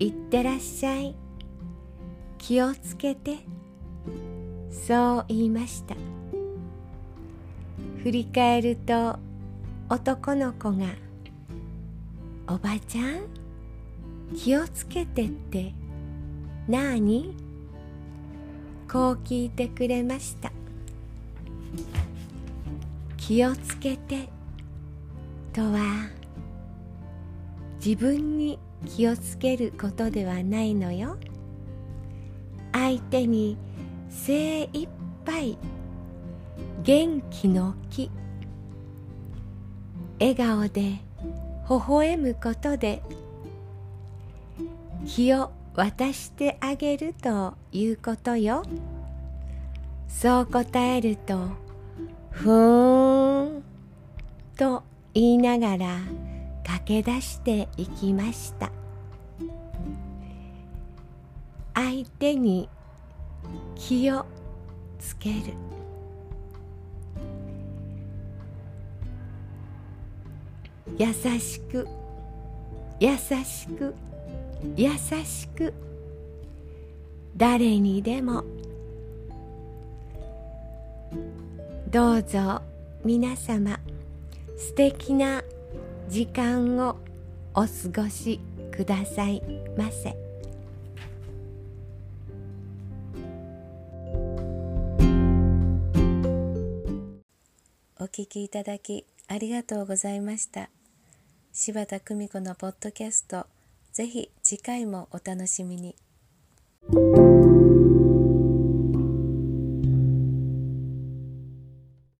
いってらっしゃい。気をつけて」そう言いました。振り返ると男の子が「おばちゃん？気をつけてって。何?」こう聞いてくれました。気をつけてとは自分に気をつけることではないのよ。相手に精一杯元気の気笑顔で微笑むことで気を渡してあげるということよ。そう答えるとふーんと言いながら駆け出していきました。相手に気をつける。優しく優しく優しく。誰にでも。どうぞ皆様素敵な時間をお過ごしくださいませ。お聞きいただきありがとうございました柴田久美子のポッドキャストぜひ次回もお楽しみに。